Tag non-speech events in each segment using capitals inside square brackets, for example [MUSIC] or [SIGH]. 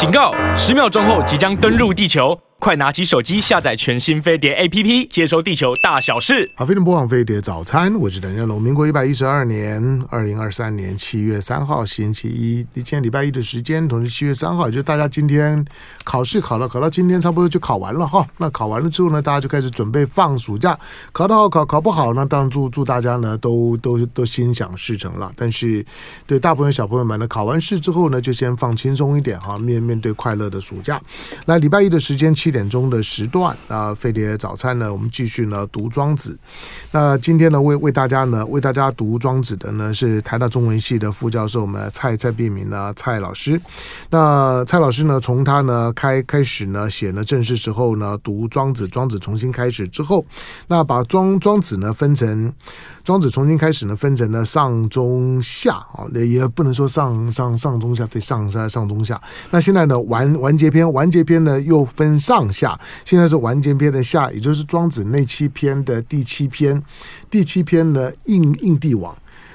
警告！十秒钟后即将登陆地球。快拿起手机下载全新飞碟 APP，接收地球大小事。好，飞碟播放飞碟早餐，我是邓家龙。民国一百一十二年二零二三年七月三号星期一，今天礼拜一的时间，同时七月三号，也就大家今天考试考了，考到今天差不多就考完了哈。那考完了之后呢，大家就开始准备放暑假。考得好，考考不好呢，当然祝祝大家呢都都都心想事成了。但是对大部分小朋友们呢，考完试之后呢，就先放轻松一点哈，面面对快乐的暑假。来，礼拜一的时间七。七点钟的时段啊，飞碟早餐呢，我们继续呢读庄子。那今天呢，为为大家呢，为大家读庄子的呢是台大中文系的副教授，我们蔡蔡璧名呢蔡老师。那蔡老师呢，从他呢开开始呢写呢正是时候呢读庄子，庄子重新开始之后，那把庄庄子呢分成。庄子重新开始呢，分成了上中下啊，那也不能说上上上中下，对上上上中下。那现在呢，完完结篇，完结篇呢又分上下。现在是完结篇的下，也就是庄子那七篇的第七篇。第七篇呢，印印帝王。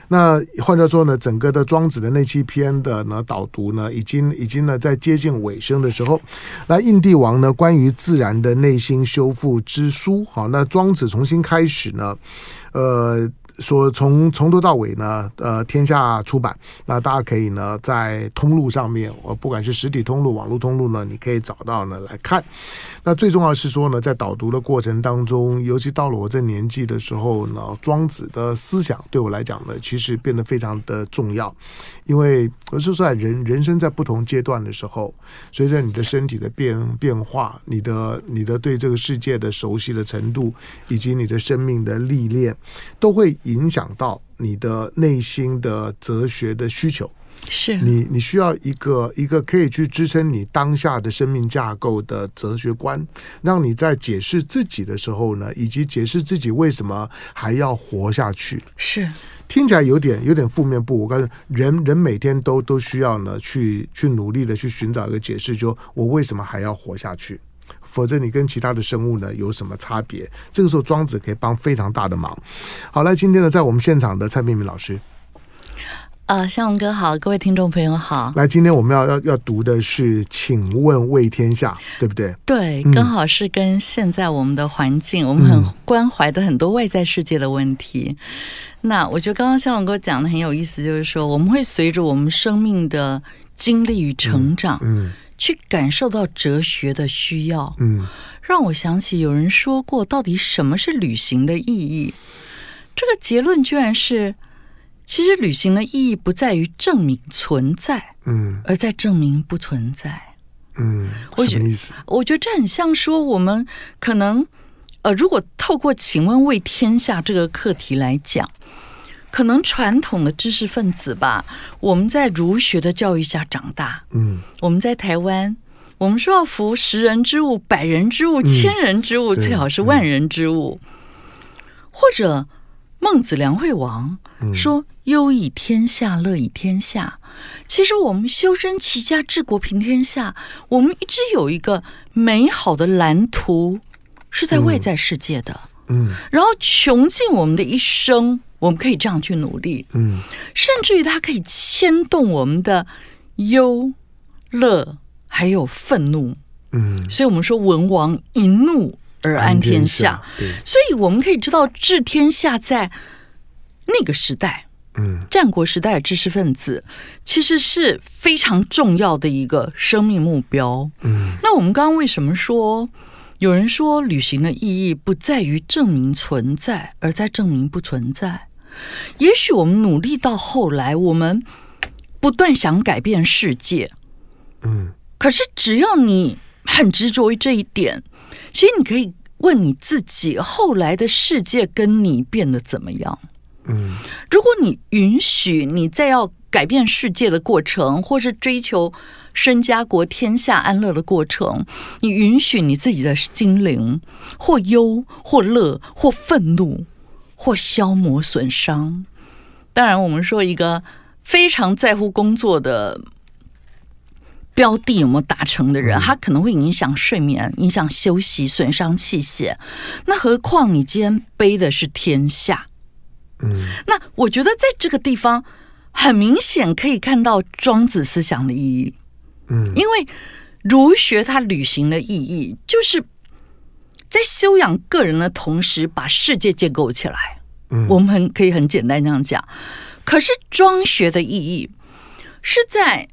那换句话说呢，整个的庄子的那七篇的呢导读呢，已经已经呢在接近尾声的时候。那印帝王呢，关于自然的内心修复之书。好，那庄子重新开始呢，呃。说从从头到尾呢，呃，天下出版，那大家可以呢在通路上面，我不管是实体通路、网络通路呢，你可以找到呢来看。那最重要是说呢，在导读的过程当中，尤其到了我这年纪的时候呢，庄子的思想对我来讲呢，其实变得非常的重要。因为我是说，在人人生在不同阶段的时候，随着你的身体的变变化，你的你的对这个世界的熟悉的程度，以及你的生命的历练，都会。影响到你的内心的哲学的需求，是你你需要一个一个可以去支撑你当下的生命架构的哲学观，让你在解释自己的时候呢，以及解释自己为什么还要活下去。是听起来有点有点负面不？我告诉你，人人每天都都需要呢去去努力的去寻找一个解释，就我为什么还要活下去。否则你跟其他的生物呢有什么差别？这个时候庄子可以帮非常大的忙。好了，今天呢在我们现场的蔡明明老师，呃，向龙哥好，各位听众朋友好。来，今天我们要要要读的是《请问为天下》，对不对？对，刚好是跟现在我们的环境，嗯、我们很关怀的很多外在世界的问题。那我觉得刚刚向龙哥讲的很有意思，就是说我们会随着我们生命的经历与成长，嗯。嗯去感受到哲学的需要，嗯，让我想起有人说过，到底什么是旅行的意义？这个结论居然是，其实旅行的意义不在于证明存在，嗯，而在证明不存在，嗯，什么意思？我觉得这很像说，我们可能，呃，如果透过“请问为天下”这个课题来讲。可能传统的知识分子吧，我们在儒学的教育下长大。嗯，我们在台湾，我们说要服十人之物、百人之物、千人之物，嗯、最好是万人之物。嗯、或者孟子、梁惠王说：“忧以天下，乐以天下。”其实我们修身齐家治国平天下，我们一直有一个美好的蓝图，是在外在世界的。嗯，然后穷尽我们的一生。我们可以这样去努力，嗯，甚至于它可以牵动我们的忧、乐，还有愤怒，嗯，所以我们说文王一怒而安天下，对，所以我们可以知道治天下在那个时代，嗯，战国时代的知识分子其实是非常重要的一个生命目标，嗯，那我们刚刚为什么说？有人说，旅行的意义不在于证明存在，而在证明不存在。也许我们努力到后来，我们不断想改变世界，嗯，可是只要你很执着于这一点，其实你可以问你自己：后来的世界跟你变得怎么样？嗯，如果你允许你再要改变世界的过程，或是追求。身家国天下安乐的过程，你允许你自己的心灵或忧或乐或愤怒或消磨损伤。当然，我们说一个非常在乎工作的标的有没有达成的人，他可能会影响睡眠、影响休息、损伤气血。那何况你今天背的是天下？嗯，那我觉得在这个地方很明显可以看到庄子思想的意义。嗯，因为儒学它履行的意义，就是在修养个人的同时，把世界建构起来。嗯，我们很可以很简单这样讲。可是庄学的意义是在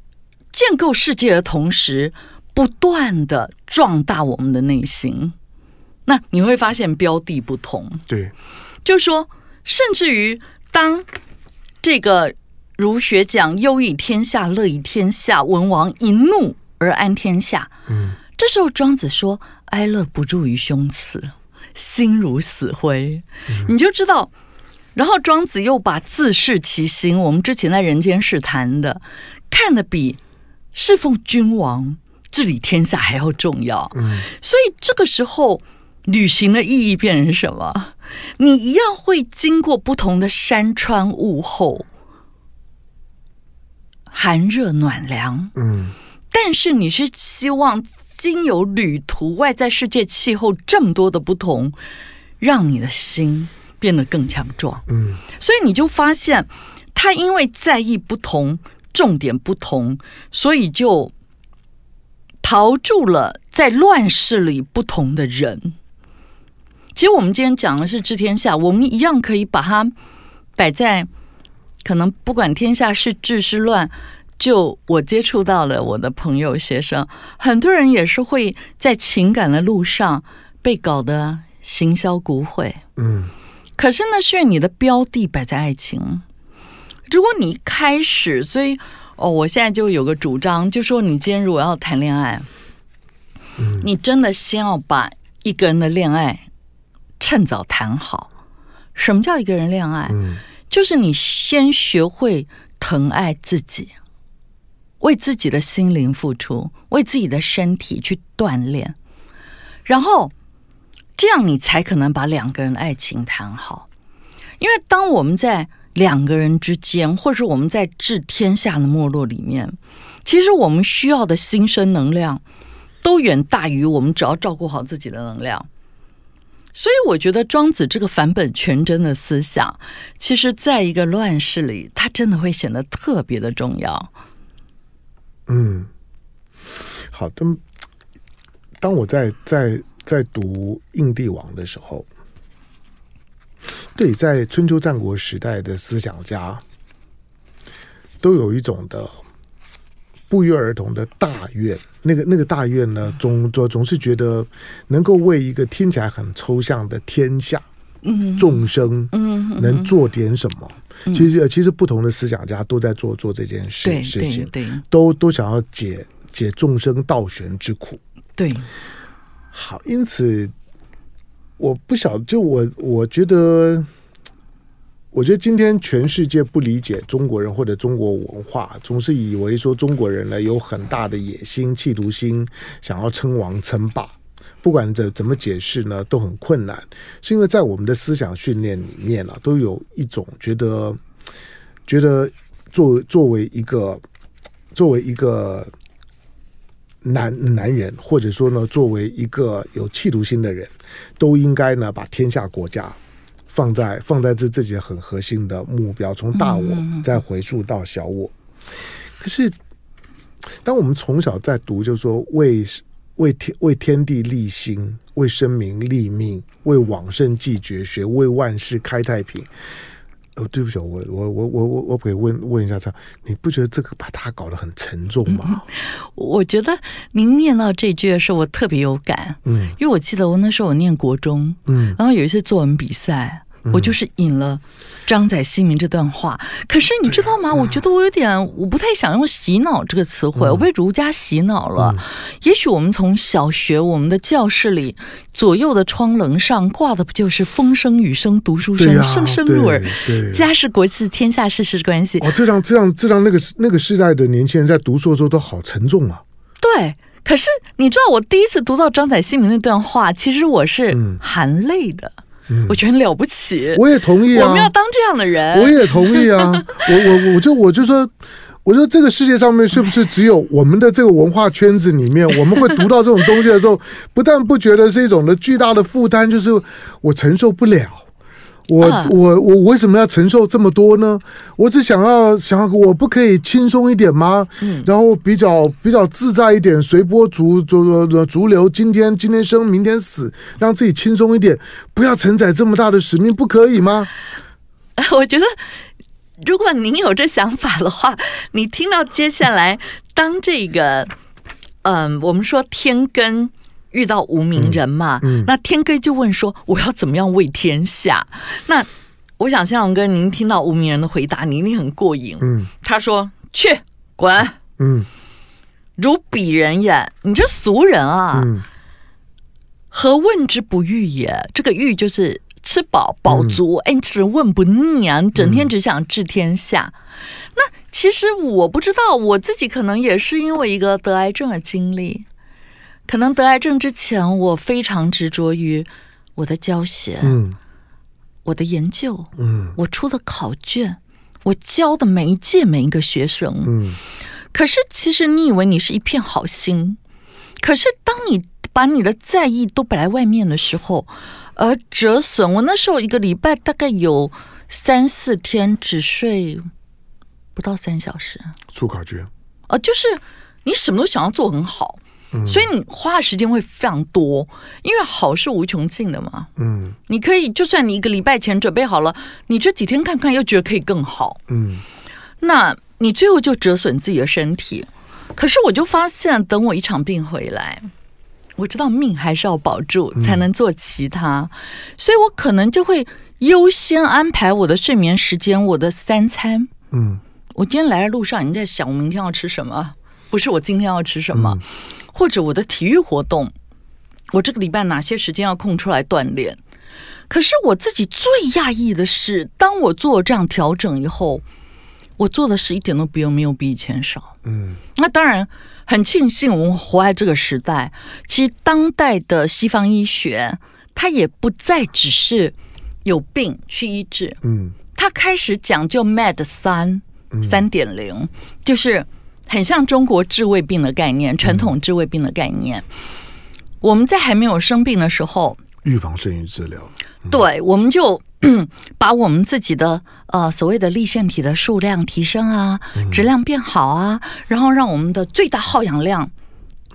建构世界的同时，不断的壮大我们的内心。那你会发现标的不同。对，就说，甚至于当这个儒学讲“忧以天下，乐以天下，文王一怒而安天下”，嗯，这时候庄子说：“哀乐不入于胸次，心如死灰。嗯”你就知道。然后庄子又把自视其心，我们之前在人间世谈的，看得比侍奉君王、治理天下还要重要。嗯，所以这个时候旅行的意义变成什么？你一样会经过不同的山川物候、寒热暖凉。嗯，但是你是希望经由旅途、外在世界气候这么多的不同，让你的心。变得更强壮，嗯，所以你就发现，他因为在意不同，重点不同，所以就逃住了在乱世里不同的人。其实我们今天讲的是治天下，我们一样可以把它摆在可能不管天下是治是乱，就我接触到了我的朋友学生，很多人也是会在情感的路上被搞得行销骨毁，嗯。可是呢，是你的标的摆在爱情。如果你一开始，所以哦，我现在就有个主张，就说你今天如果要谈恋爱，嗯，你真的先要把一个人的恋爱趁早谈好。什么叫一个人恋爱？嗯，就是你先学会疼爱自己，为自己的心灵付出，为自己的身体去锻炼，然后。这样你才可能把两个人的爱情谈好，因为当我们在两个人之间，或者是我们在治天下的没落里面，其实我们需要的心身能量都远大于我们只要照顾好自己的能量。所以我觉得庄子这个返本全真的思想，其实在一个乱世里，它真的会显得特别的重要。嗯，好的。当我在在。在读《印帝王》的时候，对，在春秋战国时代的思想家都有一种的不约而同的大愿。那个那个大愿呢，总总总是觉得能够为一个听起来很抽象的天下众生，能做点什么。其实，其实不同的思想家都在做做这件事事情，都都想要解解众生倒悬之苦。对。好，因此我不晓，就我我觉得，我觉得今天全世界不理解中国人或者中国文化，总是以为说中国人呢有很大的野心、企图心，想要称王称霸。不管怎怎么解释呢，都很困难，是因为在我们的思想训练里面呢、啊，都有一种觉得，觉得作为作为一个作为一个。男男人，或者说呢，作为一个有企图心的人，都应该呢把天下国家放在放在这自己很核心的目标，从大我再回溯到小我。可是，当我们从小在读，就是说为为天为天地立心，为生民立命，为往圣继绝学，为万世开太平。哦，对不起，我我我我我我可以问问一下，这你不觉得这个把它搞得很沉重吗？嗯，我觉得您念到这句的时候，我特别有感，嗯，因为我记得我那时候我念国中，嗯，然后有一次作文比赛。我就是引了张载西明这段话，可是你知道吗？我觉得我有点，我不太想用“洗脑”这个词汇，我被儒家洗脑了。也许我们从小学，我们的教室里左右的窗棱上挂的不就是“风声雨声读书声，声声入耳”？家是国事天下事事关系。哦，这让这让这让那个那个时代的年轻人在读书的时候都好沉重啊。对，可是你知道，我第一次读到张载西明那段话，其实我是含泪的。我觉得很了不起，我也同意啊。我们要当这样的人，我也同意啊。[LAUGHS] 我我我就我就说，我说这个世界上面是不是只有我们的这个文化圈子里面，[LAUGHS] 我们会读到这种东西的时候，不但不觉得是一种的巨大的负担，就是我承受不了。我、啊、我我为什么要承受这么多呢？我只想要想要，我不可以轻松一点吗？嗯，然后比较比较自在一点，随波逐逐逐流，今天今天生，明天死，让自己轻松一点，不要承载这么大的使命，不可以吗？[LAUGHS] 我觉得，如果您有这想法的话，你听到接下来当这个，嗯，我们说天根。遇到无名人嘛，那天哥就问说：“我要怎么样为天下？”那我想，向荣哥，您听到无名人的回答，你一定很过瘾。嗯，他说：“去滚，嗯，如鄙人也，你这俗人啊，嗯、何问之不欲也？这个欲就是吃饱饱足。哎、嗯，你这人问不腻啊，你整天只想治天下。嗯、那其实我不知道，我自己可能也是因为一个得癌症的经历。”可能得癌症之前，我非常执着于我的教学，嗯，我的研究，嗯，我出的考卷，我教的每一届每一个学生，嗯。可是，其实你以为你是一片好心，可是当你把你的在意都摆在外面的时候，而折损。我那时候一个礼拜大概有三四天只睡不到三小时，出考卷，啊，就是你什么都想要做很好。所以你花的时间会非常多，因为好是无穷尽的嘛。嗯，你可以就算你一个礼拜前准备好了，你这几天看看又觉得可以更好。嗯，那你最后就折损自己的身体。可是我就发现，等我一场病回来，我知道命还是要保住，才能做其他。所以我可能就会优先安排我的睡眠时间，我的三餐。嗯，我今天来的路上，你在想我明天要吃什么？不是我今天要吃什么。或者我的体育活动，我这个礼拜哪些时间要空出来锻炼？可是我自己最讶异的是，当我做这样调整以后，我做的是一点都不用没有比以前少。嗯，那当然很庆幸我们活在这个时代。其实当代的西方医学，它也不再只是有病去医治。嗯，它开始讲究 Med 三三点零，就是。很像中国治未病的概念，传统治未病的概念。嗯、我们在还没有生病的时候，预防胜于治疗。嗯、对，我们就 [CLEARS THROAT] 把我们自己的呃所谓的立腺体的数量提升啊，质量变好啊，嗯、然后让我们的最大耗氧量、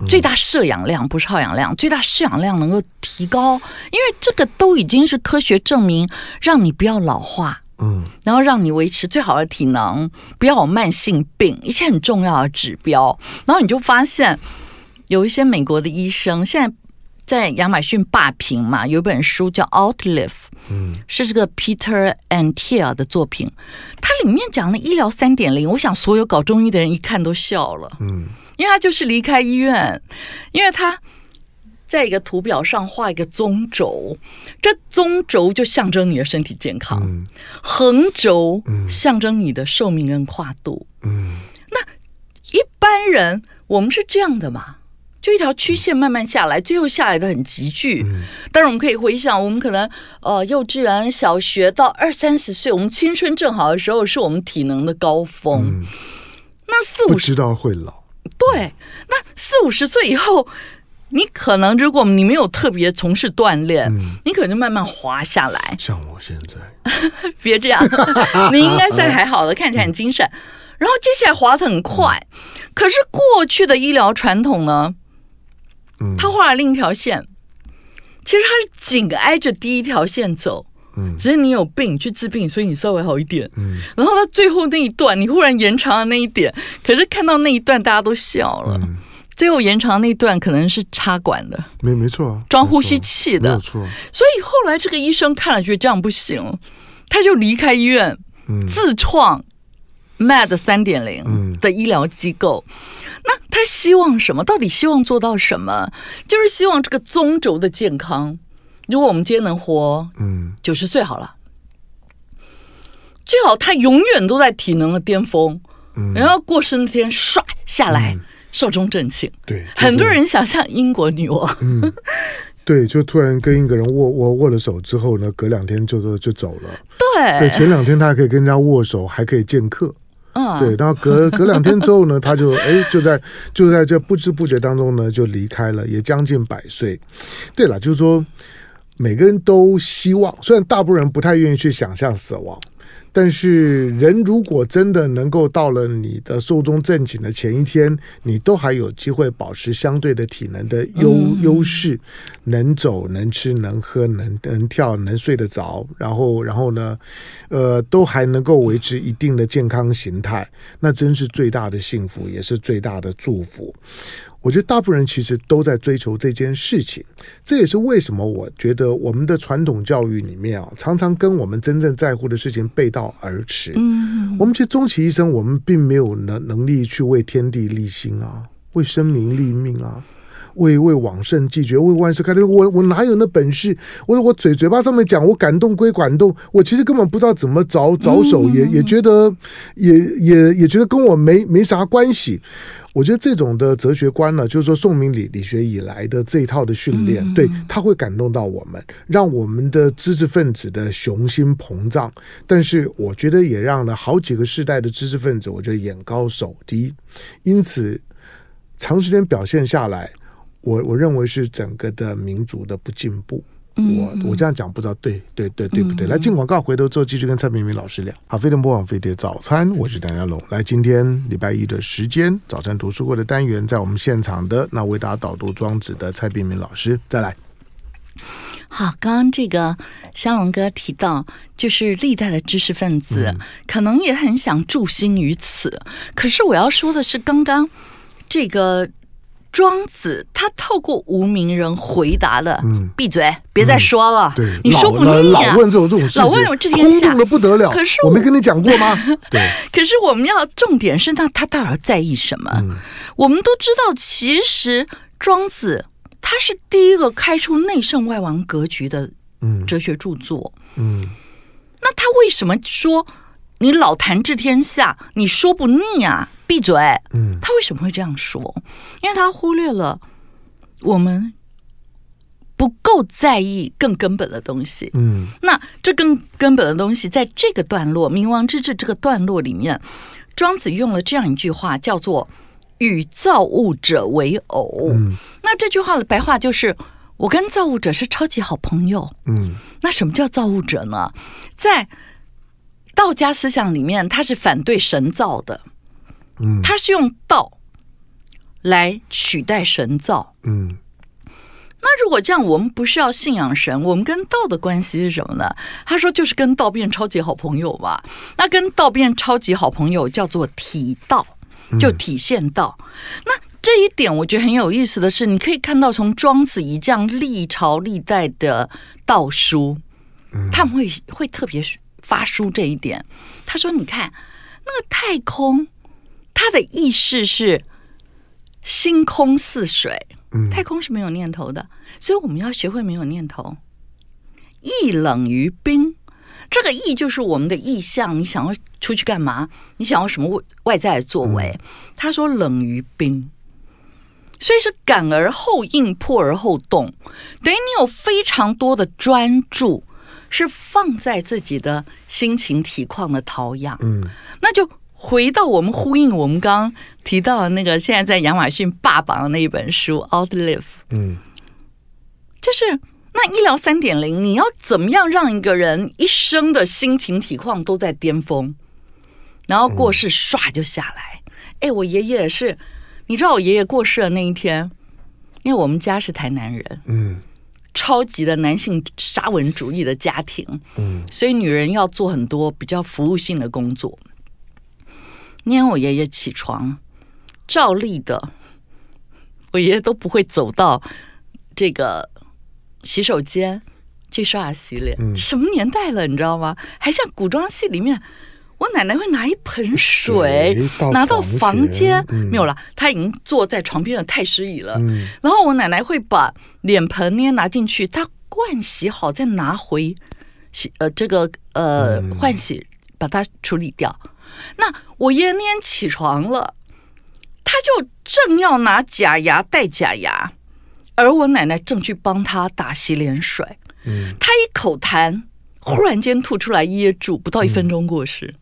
嗯、最大摄氧量不是耗氧量，最大摄氧量能够提高，因为这个都已经是科学证明，让你不要老化。嗯，然后让你维持最好的体能，不要有慢性病，一切很重要的指标。然后你就发现，有一些美国的医生现在在亚马逊霸屏嘛，有一本书叫《Outlive》，嗯，是这个 Peter Attia 的作品。它里面讲的医疗三点零，我想所有搞中医的人一看都笑了，嗯，因为他就是离开医院，因为他。在一个图表上画一个中轴，这中轴就象征你的身体健康，嗯、横轴象征你的寿命跟跨度。嗯，那一般人我们是这样的嘛？就一条曲线慢慢下来，嗯、最后下来的很急剧。嗯，但是我们可以回想，我们可能呃幼稚园、小学到二三十岁，我们青春正好的时候，是我们体能的高峰。嗯、那四五十知道会老，对，那四五十岁以后。你可能，如果你没有特别从事锻炼，嗯、你可能就慢慢滑下来。像我现在，[LAUGHS] 别这样，[LAUGHS] 你应该算还好的，看起来很精神。嗯、然后接下来滑的很快，嗯、可是过去的医疗传统呢？嗯，他画了另一条线，其实他是紧挨着第一条线走。嗯，只是你有病去治病，所以你稍微好一点。嗯，然后到最后那一段，你忽然延长了那一点，可是看到那一段，大家都笑了。嗯最后延长那段可能是插管的，没没错啊，装呼吸器的，没错。所以后来这个医生看了觉得这样不行，他就离开医院，嗯、自创 MAD 三点零的医疗机构。嗯、那他希望什么？到底希望做到什么？就是希望这个中轴的健康。如果我们今天能活，嗯，九十岁好了，最好他永远都在体能的巅峰，嗯，然后过生那天唰下来。嗯寿终正寝，对，很多人想象英国女王，嗯，对，就突然跟一个人握握握了手之后呢，隔两天就就走了，对，对，前两天他还可以跟人家握手，还可以见客，嗯，对，然后隔 [LAUGHS] 隔两天之后呢，他就哎就在就在这不知不觉当中呢就离开了，也将近百岁。对了，就是说每个人都希望，虽然大部分人不太愿意去想象死亡。但是，人如果真的能够到了你的寿终正寝的前一天，你都还有机会保持相对的体能的优优势，能走、能吃、能喝、能能跳、能睡得着，然后，然后呢，呃，都还能够维持一定的健康形态，那真是最大的幸福，也是最大的祝福。我觉得大部分人其实都在追求这件事情，这也是为什么我觉得我们的传统教育里面啊，常常跟我们真正在乎的事情背道而驰。嗯，我们其实终其一生，我们并没有能能力去为天地立心啊，为生民立命啊。为为往圣继绝，为万世开天。我我哪有那本事？我我嘴嘴巴上面讲，我感动归感动，我其实根本不知道怎么着着手，也也觉得也也也觉得跟我没没啥关系。我觉得这种的哲学观呢，就是说宋明理理学以来的这一套的训练，对，他会感动到我们，让我们的知识分子的雄心膨胀。但是我觉得也让了好几个世代的知识分子，我觉得眼高手低。因此，长时间表现下来。我我认为是整个的民族的不进步，我我这样讲不知道对对对对不对？来进广告，回头之后继续跟蔡明明老师聊。好，飞碟播放飞碟早餐，我是梁家龙。来，今天礼拜一的时间，早餐读书会的单元，在我们现场的那为大家导读庄子的蔡明明老师，再来。好，刚刚这个香龙哥提到，就是历代的知识分子可能也很想助心于此，可是我要说的是，刚刚这个。庄子他透过无名人回答了：“嗯，闭嘴，别再说了。嗯”对，你说不腻啊？老问这种这种事情，老问我这天下，空洞的不得了。可是我，我没跟你讲过吗？[LAUGHS] 对。可是我们要重点是，那他到底在意什么？嗯、我们都知道，其实庄子他是第一个开出内圣外王格局的哲学著作。嗯，嗯那他为什么说你老谈治天下？你说不腻啊？闭嘴！嗯，他为什么会这样说？因为他忽略了我们不够在意更根本的东西。嗯，那这更根本的东西，在这个段落“冥王之治”这个段落里面，庄子用了这样一句话，叫做“与造物者为偶”。嗯，那这句话的白话就是：我跟造物者是超级好朋友。嗯，那什么叫造物者呢？在道家思想里面，他是反对神造的。嗯，他是用道来取代神造。嗯，那如果这样，我们不是要信仰神，我们跟道的关系是什么呢？他说就是跟道变超级好朋友嘛。那跟道变超级好朋友叫做体道，就体现道。嗯，那这一点我觉得很有意思的是，你可以看到从庄子以这样历朝历代的道书，他们会会特别发书这一点。他说：“你看那个太空。”它的意识是星空似水，太空是没有念头的，所以我们要学会没有念头。意冷于冰，这个意就是我们的意向，你想要出去干嘛？你想要什么外外在的作为？他说冷于冰，所以是感而后应，破而后动，等于你有非常多的专注，是放在自己的心情体况的陶养。嗯，那就。回到我们呼应我们刚刚提到的那个，现在在亚马逊霸榜的那一本书《Outlive》，嗯，就是那医疗三点零，你要怎么样让一个人一生的心情体况都在巅峰，然后过世唰就下来？哎，我爷爷是，你知道我爷爷过世的那一天，因为我们家是台南人，嗯，超级的男性沙文主义的家庭，嗯，所以女人要做很多比较服务性的工作。那天我爷爷起床，照例的，我爷爷都不会走到这个洗手间去刷牙洗脸。嗯、什么年代了，你知道吗？还像古装戏里面，我奶奶会拿一盆水，水拿到房间，嗯、没有了，她已经坐在床边的太师椅了。嗯、然后我奶奶会把脸盆呢拿进去，她盥洗好再拿回洗呃这个呃换洗，把它处理掉。那我爷爷那天起床了，他就正要拿假牙戴假牙，而我奶奶正去帮他打洗脸水。嗯，他一口痰，忽然间吐出来噎住，不到一分钟过世。嗯，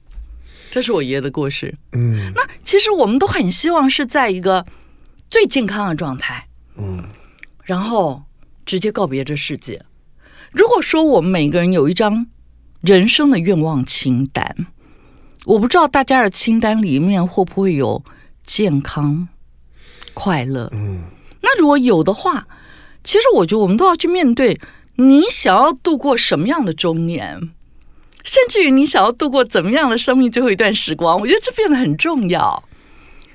这是我爷爷的过世。嗯，那其实我们都很希望是在一个最健康的状态。嗯，然后直接告别这世界。如果说我们每个人有一张人生的愿望清单，我不知道大家的清单里面会不会有健康、快乐。嗯，那如果有的话，其实我觉得我们都要去面对，你想要度过什么样的中年，甚至于你想要度过怎么样的生命最后一段时光，我觉得这变得很重要。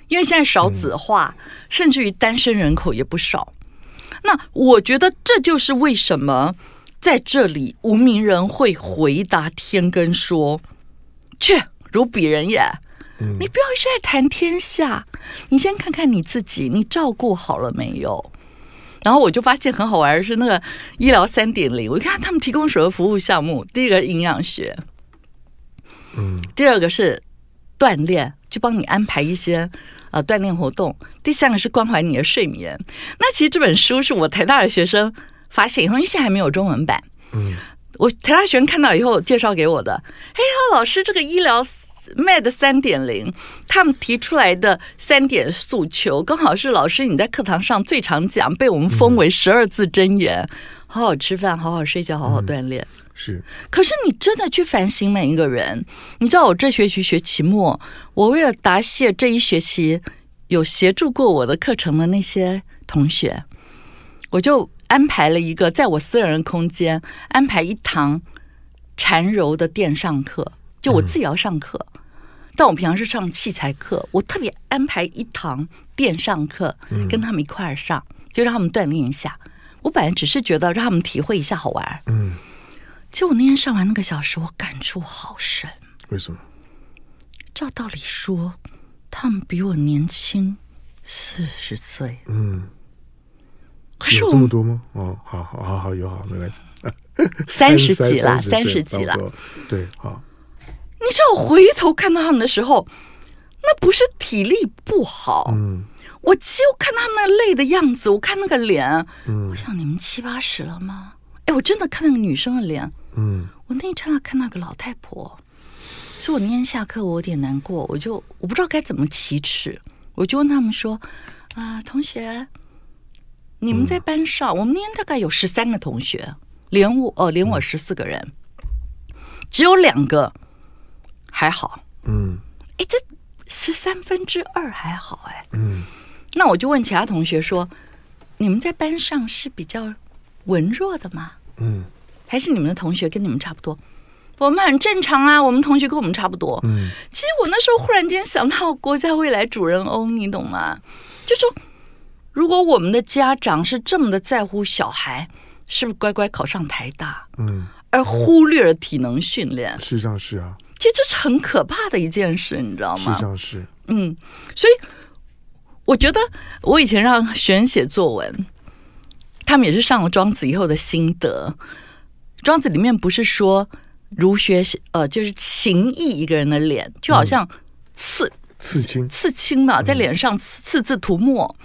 因为现在少子化，嗯、甚至于单身人口也不少。那我觉得这就是为什么。在这里，无名人会回答天根说：“去，如鄙人也。你不要一直在谈天下，你先看看你自己，你照顾好了没有？”然后我就发现很好玩的是那个医疗三点零，我一看他们提供什么服务项目，第一个营养学，嗯，第二个是锻炼，就帮你安排一些呃锻炼活动，第三个是关怀你的睡眠。那其实这本书是我台大的学生。发现以后，因为现在还没有中文版。嗯，我台大学生看到以后介绍给我的。哎呀，老师，这个医疗 Med 三点零，他们提出来的三点诉求，刚好是老师你在课堂上最常讲，被我们封为十二字真言：嗯、好好吃饭，好好睡觉，好好锻炼。嗯、是。可是你真的去反省每一个人，你知道我这学期学期末，我为了答谢这一学期有协助过我的课程的那些同学，我就。安排了一个在我私人空间安排一堂缠柔的电上课，就我自己要上课，嗯、但我平常是上器材课，我特别安排一堂电上课，跟他们一块儿上，嗯、就让他们锻炼一下。我本来只是觉得让他们体会一下好玩，嗯，结果我那天上完那个小时，我感触好深。为什么？照道理说，他们比我年轻四十岁，嗯。有这么多吗？哦，好好好好有好没关系，三十几了，三十几了，对，好。你知道我回头看到他们的时候，那不是体力不好，嗯，我就看他们那累的样子，我看那个脸，嗯，我想你们七八十了吗？哎，我真的看那个女生的脸，嗯，我那一刹那看那个老太婆，所以我那天下课我有点难过，我就我不知道该怎么启齿，我就问他们说啊，同学。你们在班上，嗯、我们那天大概有十三个同学，连我哦，连我十四个人，嗯、只有两个还好。嗯，哎，这十三分之二还好哎。嗯，那我就问其他同学说：“你们在班上是比较文弱的吗？”嗯，还是你们的同学跟你们差不多？我们很正常啊，我们同学跟我们差不多。嗯，其实我那时候忽然间想到国家未来主人翁，你懂吗？就说。如果我们的家长是这么的在乎小孩，是不是乖乖考上台大？嗯，而忽略了体能训练，实际上是啊。其实这是很可怕的一件事，你知道吗？实际上是。嗯，所以我觉得我以前让学生写作文，他们也是上了庄子以后的心得。庄子里面不是说儒学呃，就是情义一个人的脸，就好像刺、嗯、刺青，刺青嘛，在脸上刺刺字涂墨。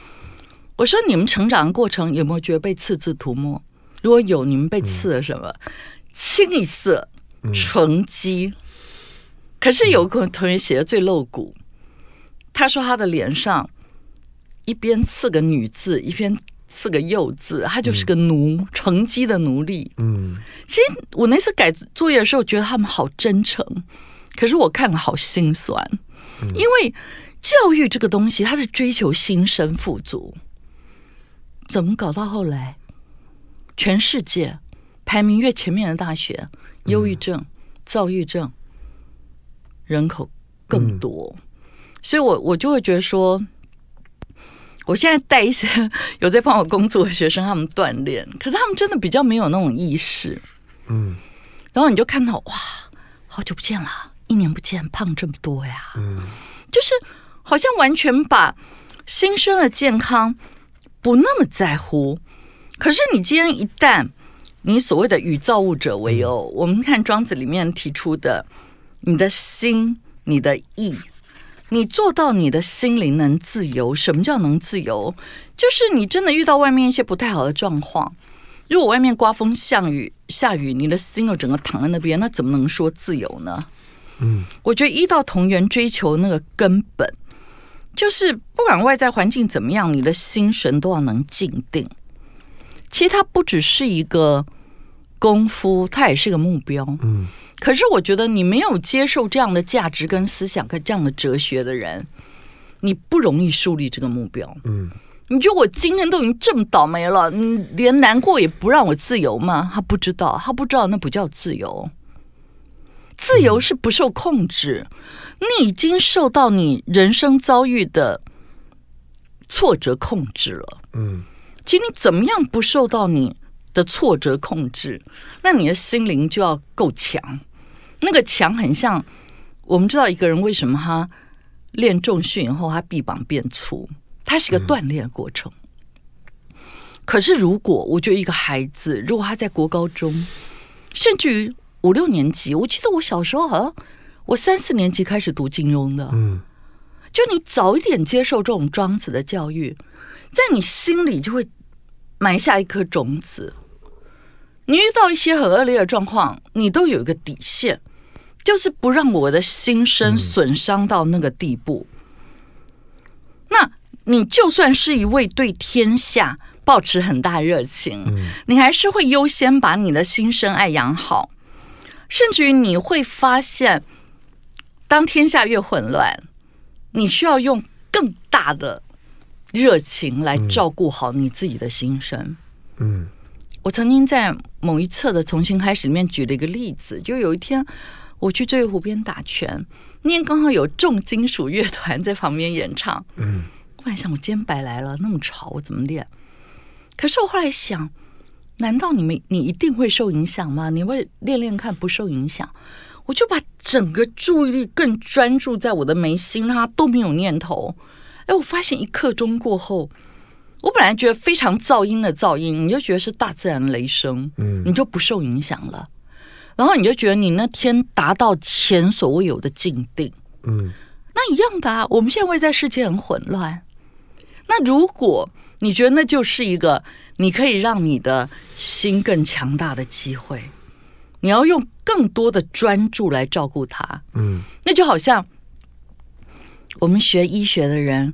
我说你们成长的过程有没有觉得被刺字涂抹？如果有，你们被刺了什么？嗯、清一色成绩。嗯、可是有个同学写的最露骨，他说他的脸上一边刺个女字，一边刺个幼字，他就是个奴，嗯、成绩的奴隶。嗯，其实我那次改作业的时候，觉得他们好真诚，可是我看了好心酸，嗯、因为教育这个东西，它是追求心生富足。怎么搞到后来，全世界排名越前面的大学，忧郁症、躁郁症人口更多，嗯、所以我我就会觉得说，我现在带一些 [LAUGHS] 有在帮我工作的学生，他们锻炼，可是他们真的比较没有那种意识，嗯，然后你就看到哇，好久不见了，一年不见，胖这么多呀，嗯，就是好像完全把新生的健康。不那么在乎，可是你今天一旦你所谓的与造物者为友，嗯、我们看庄子里面提出的，你的心、你的意，你做到你的心灵能自由。什么叫能自由？就是你真的遇到外面一些不太好的状况，如果外面刮风下雨，下雨，你的心又整个躺在那边，那怎么能说自由呢？嗯，我觉得一到同源追求那个根本。就是不管外在环境怎么样，你的心神都要能静定。其实它不只是一个功夫，它也是个目标。嗯，可是我觉得你没有接受这样的价值跟思想跟这样的哲学的人，你不容易树立这个目标。嗯，你觉得我今天都已经这么倒霉了，你连难过也不让我自由吗？他不知道，他不知道那不叫自由。自由是不受控制，你已经受到你人生遭遇的挫折控制了。嗯，其实你怎么样不受到你的挫折控制？那你的心灵就要够强。那个强很像，我们知道一个人为什么他练重训以后他臂膀变粗，它是一个锻炼的过程。可是如果我觉得一个孩子，如果他在国高中，甚至于五六年级，我记得我小时候好像我三四年级开始读金庸的，嗯，就你早一点接受这种庄子的教育，在你心里就会埋下一颗种子。你遇到一些很恶劣的状况，你都有一个底线，就是不让我的心声损伤到那个地步。那你就算是一位对天下抱持很大热情，你还是会优先把你的心声爱养好。甚至于你会发现，当天下越混乱，你需要用更大的热情来照顾好你自己的心声。嗯，我曾经在某一册的重新开始里面举了一个例子，就有一天我去醉月湖边打拳，那天刚好有重金属乐团在旁边演唱。嗯，我本来想我今天白来了，那么吵，我怎么练？可是我后来想。难道你们你一定会受影响吗？你会练练看不受影响？我就把整个注意力更专注在我的眉心，让它都没有念头。哎，我发现一刻钟过后，我本来觉得非常噪音的噪音，你就觉得是大自然雷声，嗯，你就不受影响了。然后你就觉得你那天达到前所未有的静定，嗯，那一样的啊。我们现在会在世界很混乱，那如果你觉得那就是一个。你可以让你的心更强大的机会，你要用更多的专注来照顾它。嗯，那就好像我们学医学的人，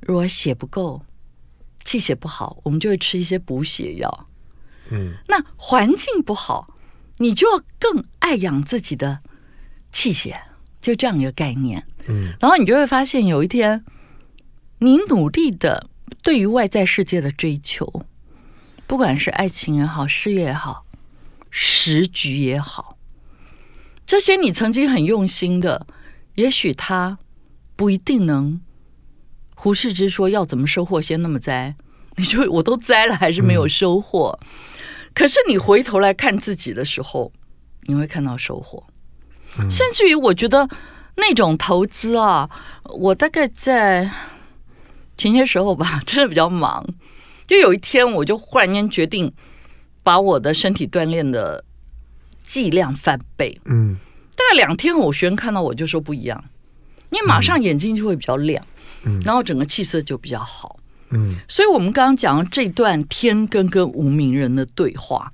如果血不够，气血不好，我们就会吃一些补血药。嗯，那环境不好，你就要更爱养自己的气血，就这样一个概念。嗯，然后你就会发现，有一天你努力的对于外在世界的追求。不管是爱情也好，事业也好，时局也好，这些你曾经很用心的，也许他不一定能胡适之说要怎么收获先那么栽，[LAUGHS] 你就我都栽了还是没有收获。嗯、可是你回头来看自己的时候，你会看到收获。嗯、甚至于我觉得那种投资啊，我大概在前些时候吧，[LAUGHS] 真的比较忙。就有一天，我就忽然间决定把我的身体锻炼的剂量翻倍。嗯，大概两天，我学生看到我就说不一样，因为马上眼睛就会比较亮，嗯，然后整个气色就比较好。嗯，所以我们刚刚讲的这段天根跟无名人的对话，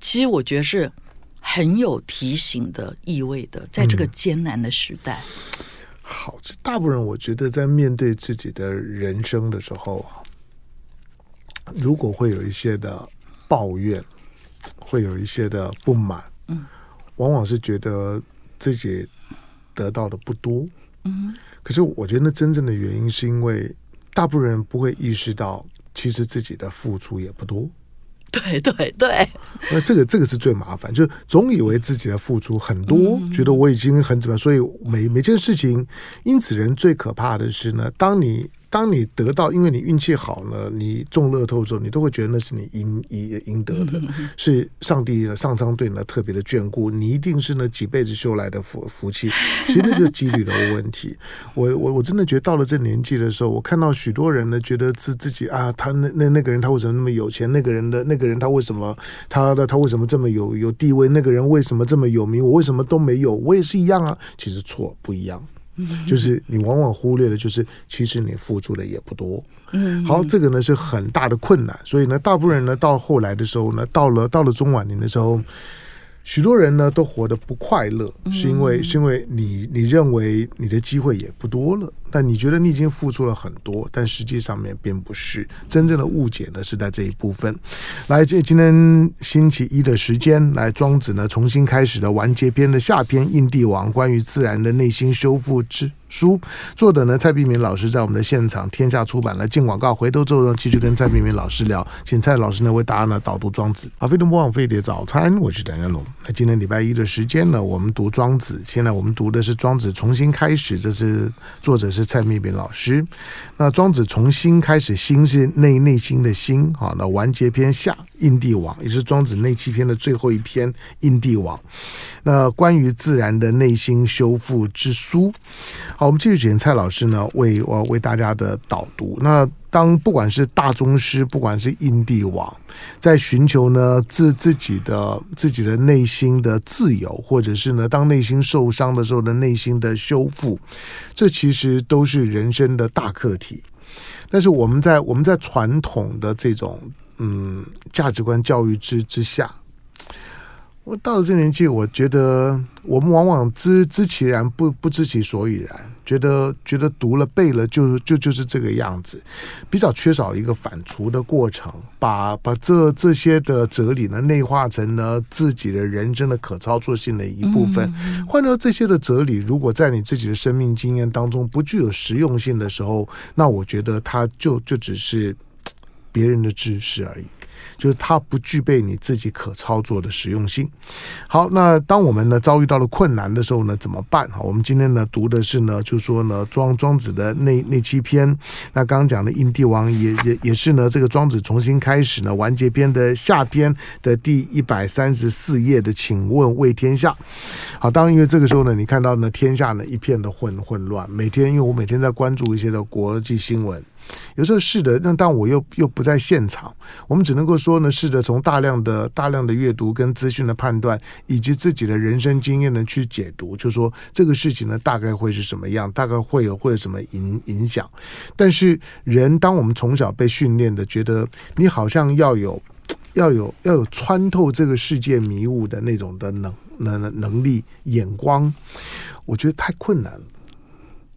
其实我觉得是很有提醒的意味的，在这个艰难的时代。嗯、好，这大部分人我觉得在面对自己的人生的时候啊如果会有一些的抱怨，会有一些的不满，嗯，往往是觉得自己得到的不多，嗯，可是我觉得那真正的原因是因为大部分人不会意识到，其实自己的付出也不多，对对对，那这个这个是最麻烦，就总以为自己的付出很多，觉得我已经很怎么样，所以每每件事情，因此人最可怕的是呢，当你。当你得到，因为你运气好呢，你中乐透之后，你都会觉得那是你应应应得的，是上帝上苍对你的特别的眷顾，你一定是那几辈子修来的福福气。[LAUGHS] 其实那就是几率的问题。我我我真的觉得到了这年纪的时候，我看到许多人呢，觉得自自己啊，他那那那个人他为什么那么有钱？那个人的那个人他为什么他的他为什么这么有有地位？那个人为什么这么有名？我为什么都没有？我也是一样啊。其实错不一样。就是你往往忽略的，就是其实你付出的也不多。嗯，好，这个呢是很大的困难。所以呢，大部分人呢到后来的时候呢，到了到了中晚年的时候，许多人呢都活得不快乐，是因为是因为你你认为你的机会也不多了，但你觉得你已经付出了很多，但实际上面并不是真正的误解呢，是在这一部分。来，这今天星期一的时间，来庄子呢重新开始的完结篇的下篇，印帝王关于自然的内心修复之书，作者呢蔡碧明老师在我们的现场，天下出版了。进广告，回头之后呢，继续跟蔡碧明老师聊，请蔡老师呢为大家呢导读庄子。啊，飞碟播放飞碟早餐，我是邓家龙。那今天礼拜一的时间呢，我们读庄子。现在我们读的是庄子重新开始，这是作者是蔡璧名老师。那庄子从心开始，心是内内心的心。好，那完结篇下，印帝王，也是庄子内七篇的最后一篇，印帝王。那关于自然的内心修复之书，好，我们继续请蔡老师呢为我为大家的导读。那当不管是大宗师，不管是印帝王，在寻求呢自自己的自己的内心的自由，或者是呢当内心受伤的时候的内心的修复，这其实都是人生的大课题。但是我们在我们在传统的这种嗯价值观教育之之下。我到了这年纪，我觉得我们往往知知其然，不不知其所以然，觉得觉得读了背了就就就是这个样子，比较缺少一个反刍的过程，把把这这些的哲理呢内化成呢自己的人生的可操作性的一部分。换到这些的哲理，如果在你自己的生命经验当中不具有实用性的时候，那我觉得它就就只是别人的知识而已。就是它不具备你自己可操作的实用性。好，那当我们呢遭遇到了困难的时候呢，怎么办？好，我们今天呢读的是呢，就是说呢庄庄子的那那七篇。那刚刚讲的印帝王也也也是呢这个庄子重新开始呢完结篇的下篇的第一百三十四页的，请问为天下。好，当因为这个时候呢，你看到呢天下呢一片的混混乱，每天因为我每天在关注一些的国际新闻。有时候是的，那但我又又不在现场，我们只能够说呢，试着从大量的大量的阅读跟资讯的判断，以及自己的人生经验呢去解读，就说这个事情呢大概会是什么样，大概会有会有什么影影响。但是人，当我们从小被训练的，觉得你好像要有要有要有穿透这个世界迷雾的那种的能能能力眼光，我觉得太困难了。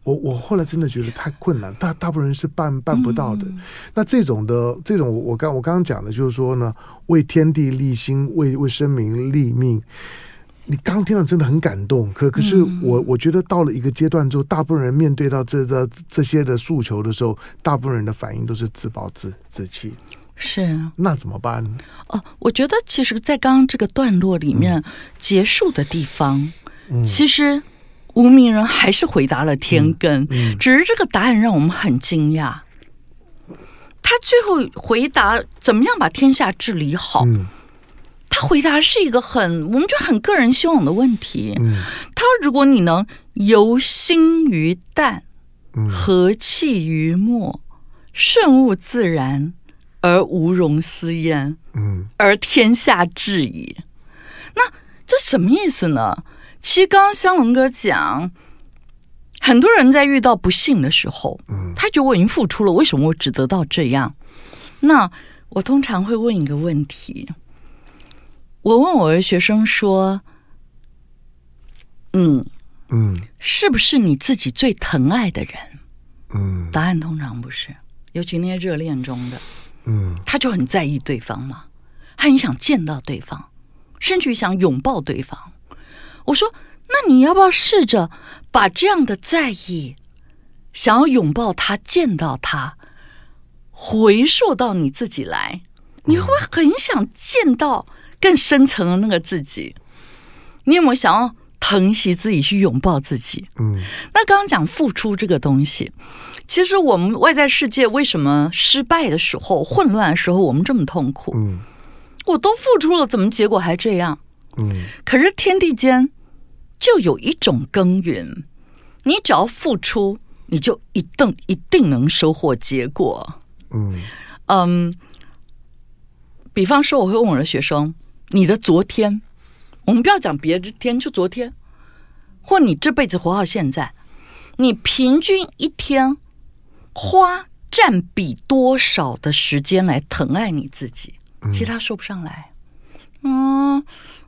我我后来真的觉得太困难，大大部分人是办办不到的。嗯、那这种的这种我，我刚我刚刚讲的就是说呢，为天地立心，为为生民立命。你刚听到真的很感动，可可是我、嗯、我觉得到了一个阶段之后，大部分人面对到这这这些的诉求的时候，大部分人的反应都是自暴自自弃。是啊，那怎么办？哦，我觉得其实，在刚刚这个段落里面、嗯、结束的地方，嗯、其实。无名人还是回答了天根，嗯嗯、只是这个答案让我们很惊讶。他最后回答怎么样把天下治理好？嗯、他回答是一个很我们就很个人希望的问题。嗯、他说：“如果你能由心于淡，和气于末，顺物自然而无容斯焉，而天下治矣。”那这什么意思呢？其实刚刚香龙哥讲，很多人在遇到不幸的时候，嗯，他觉得我已经付出了，为什么我只得到这样？那我通常会问一个问题，我问我的学生说：“你，嗯，是不是你自己最疼爱的人？”嗯，答案通常不是，尤其那些热恋中的，嗯，他就很在意对方嘛，他很想见到对方，甚至于想拥抱对方。我说：“那你要不要试着把这样的在意，想要拥抱他、见到他，回溯到你自己来？你会很想见到更深层的那个自己。你有没有想要疼惜自己，去拥抱自己？嗯。那刚刚讲付出这个东西，其实我们外在世界为什么失败的时候、混乱的时候，我们这么痛苦？嗯。我都付出了，怎么结果还这样？”嗯，可是天地间就有一种耕耘，你只要付出，你就一定一定能收获结果。嗯嗯，比方说，我会问我的学生：“你的昨天，我们不要讲别的天，就昨天，或你这辈子活到现在，你平均一天花占比多少的时间来疼爱你自己？其他说不上来。”嗯。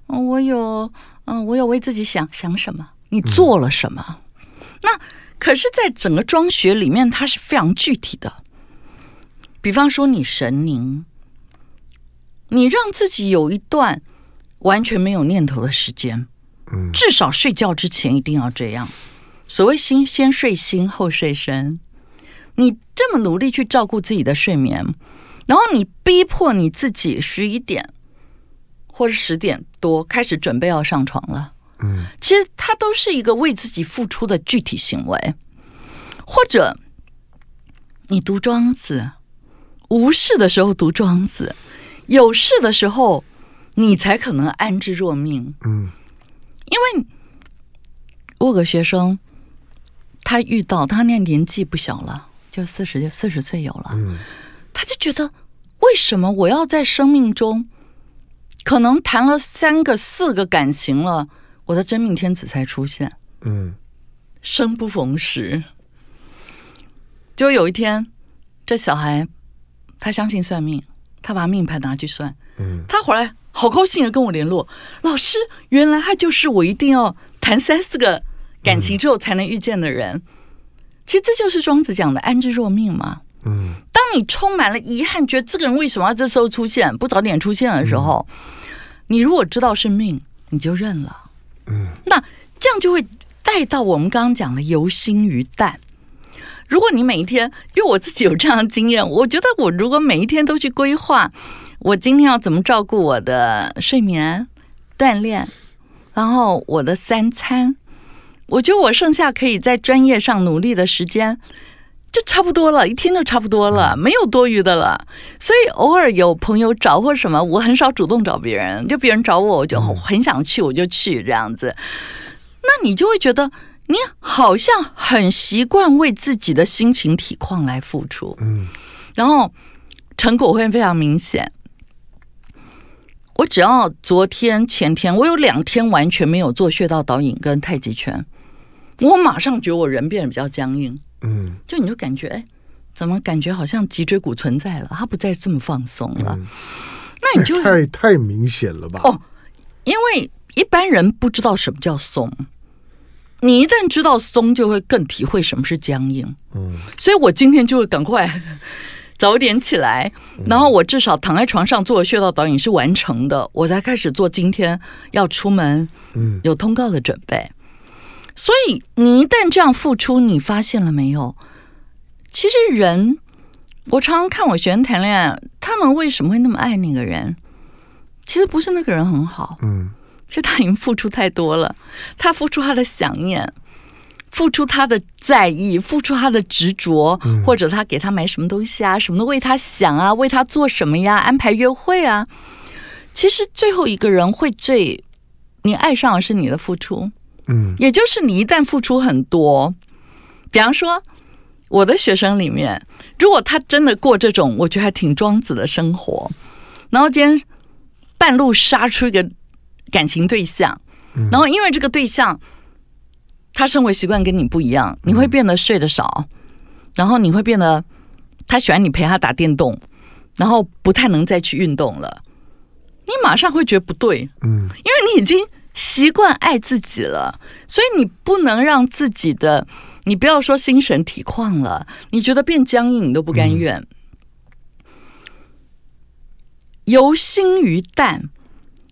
我有，嗯，我有为自己想想什么？你做了什么？嗯、那可是，在整个庄学里面，它是非常具体的。比方说，你神宁，你让自己有一段完全没有念头的时间，嗯，至少睡觉之前一定要这样。所谓“心先睡心，后睡身”，你这么努力去照顾自己的睡眠，然后你逼迫你自己十一点或者十点多开始准备要上床了。嗯，其实它都是一个为自己付出的具体行为，或者你读庄子，无事的时候读庄子，有事的时候你才可能安之若命。嗯，因为我有个学生，他遇到他那年纪不小了，就四十四十岁有了，嗯，他就觉得为什么我要在生命中可能谈了三个四个感情了？我的真命天子才出现，嗯，生不逢时。就有一天，这小孩他相信算命，他把命盘拿去算，嗯，他回来好高兴的跟我联络，老师，原来他就是我一定要谈三四个感情之后才能遇见的人。嗯，其实这就是庄子讲的安之若命嘛，嗯，当你充满了遗憾，觉得这个人为什么要这时候出现，不早点出现的时候，你如果知道是命，你就认了。嗯，那这样就会带到我们刚刚讲的由心于淡。如果你每一天，因为我自己有这样的经验，我觉得我如果每一天都去规划，我今天要怎么照顾我的睡眠、锻炼，然后我的三餐，我觉得我剩下可以在专业上努力的时间。就差不多了，一天就差不多了，没有多余的了。所以偶尔有朋友找或什么，我很少主动找别人，就别人找我，我就很想去，我就去这样子。那你就会觉得你好像很习惯为自己的心情体况来付出，嗯，然后成果会非常明显。我只要昨天前天，我有两天完全没有做穴道导引跟太极拳，我马上觉得我人变得比较僵硬。嗯，就你就感觉，哎，怎么感觉好像脊椎骨存在了，它不再这么放松了？嗯、那你就 [LAUGHS] 太太明显了吧？哦，因为一般人不知道什么叫松，你一旦知道松，就会更体会什么是僵硬。嗯，所以我今天就会赶快早点起来，然后我至少躺在床上做穴道导引是完成的，我才开始做今天要出门，嗯，有通告的准备。所以，你一旦这样付出，你发现了没有？其实人，我常常看我学生谈恋爱，他们为什么会那么爱那个人？其实不是那个人很好，嗯，是他已经付出太多了。他付出他的想念，付出他的在意，付出他的执着，或者他给他买什么东西啊，什么都为他想啊，为他做什么呀，安排约会啊。其实最后一个人会最你爱上的是你的付出。嗯，也就是你一旦付出很多，比方说我的学生里面，如果他真的过这种我觉得还挺庄子的生活，然后今天半路杀出一个感情对象，然后因为这个对象他生活习惯跟你不一样，你会变得睡得少，然后你会变得他喜欢你陪他打电动，然后不太能再去运动了，你马上会觉得不对，嗯，因为你已经。习惯爱自己了，所以你不能让自己的，你不要说心神体况了，你觉得变僵硬，你都不甘愿。嗯、由心于淡，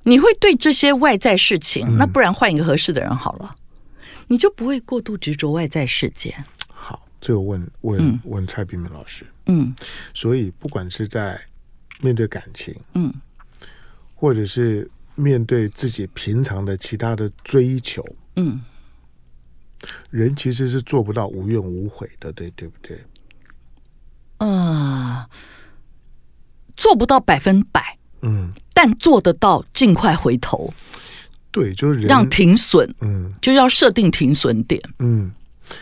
你会对这些外在事情，嗯、那不然换一个合适的人好了，你就不会过度执着外在世界。好，这个问问问蔡璧名老师，嗯，所以不管是在面对感情，嗯，或者是。面对自己平常的其他的追求，嗯，人其实是做不到无怨无悔的，对对不对？呃，做不到百分百，嗯，但做得到尽快回头。对，就是人让停损，嗯，就要设定停损点，嗯，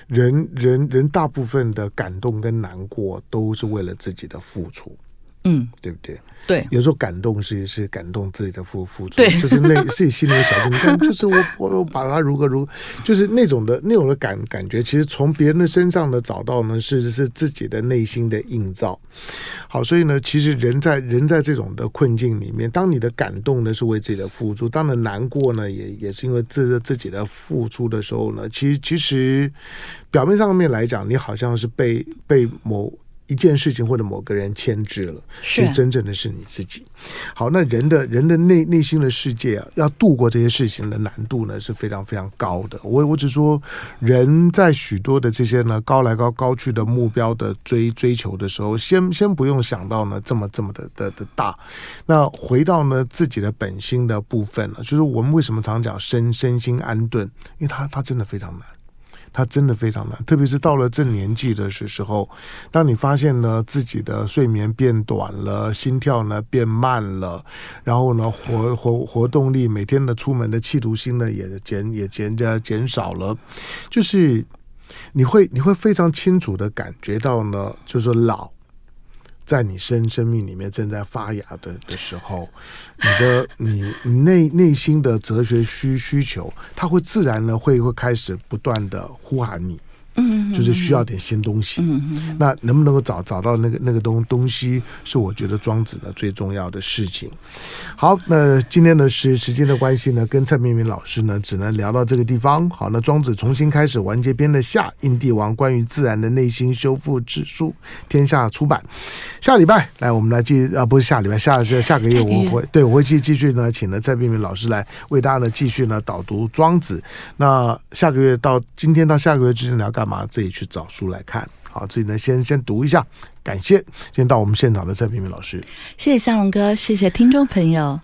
人人人大部分的感动跟难过都是为了自己的付出，嗯，对不对？对，有时候感动是是感动自己的付付出，对，就是那 [LAUGHS] 自己心里的小动，作，就是我我把它如何如何，就是那种的那种的感感觉，其实从别人的身上呢找到呢是是自己的内心的映照。好，所以呢，其实人在人在这种的困境里面，当你的感动呢是为自己的付出，当然难过呢也也是因为自自己的付出的时候呢，其实其实表面上面来讲，你好像是被被某。一件事情或者某个人牵制了，所以真正的是你自己。好，那人的人的内内心的世界啊，要度过这些事情的难度呢是非常非常高的。我我只说，人在许多的这些呢高来高高去的目标的追追求的时候，先先不用想到呢这么这么的的的大。那回到呢自己的本心的部分呢，就是我们为什么常讲身身心安顿，因为它它真的非常难。他真的非常难，特别是到了这年纪的时时候，当你发现呢自己的睡眠变短了，心跳呢变慢了，然后呢活活活动力每天的出门的企图心呢也减也减加减少了，就是你会你会非常清楚的感觉到呢，就是老。在你生生命里面正在发芽的的时候，你的你内内心的哲学需需求，它会自然的会会开始不断的呼喊你。嗯，就是需要点新东西。嗯，那能不能够找找到那个那个东东西，是我觉得庄子呢最重要的事情。好，那今天呢是时间的关系呢，跟蔡明明老师呢只能聊到这个地方。好，那庄子重新开始完结篇的下，印帝王关于自然的内心修复之书，天下出版。下礼拜来，我们来继啊，不是下礼拜，下下下个月我会对我会继继续呢，请了蔡明明老师来为大家呢继续呢导读庄子。那下个月到今天到下个月之间聊干嘛？自己去找书来看，好，自己呢先先读一下。感谢今天到我们现场的蔡明明老师，谢谢向荣哥，谢谢听众朋友。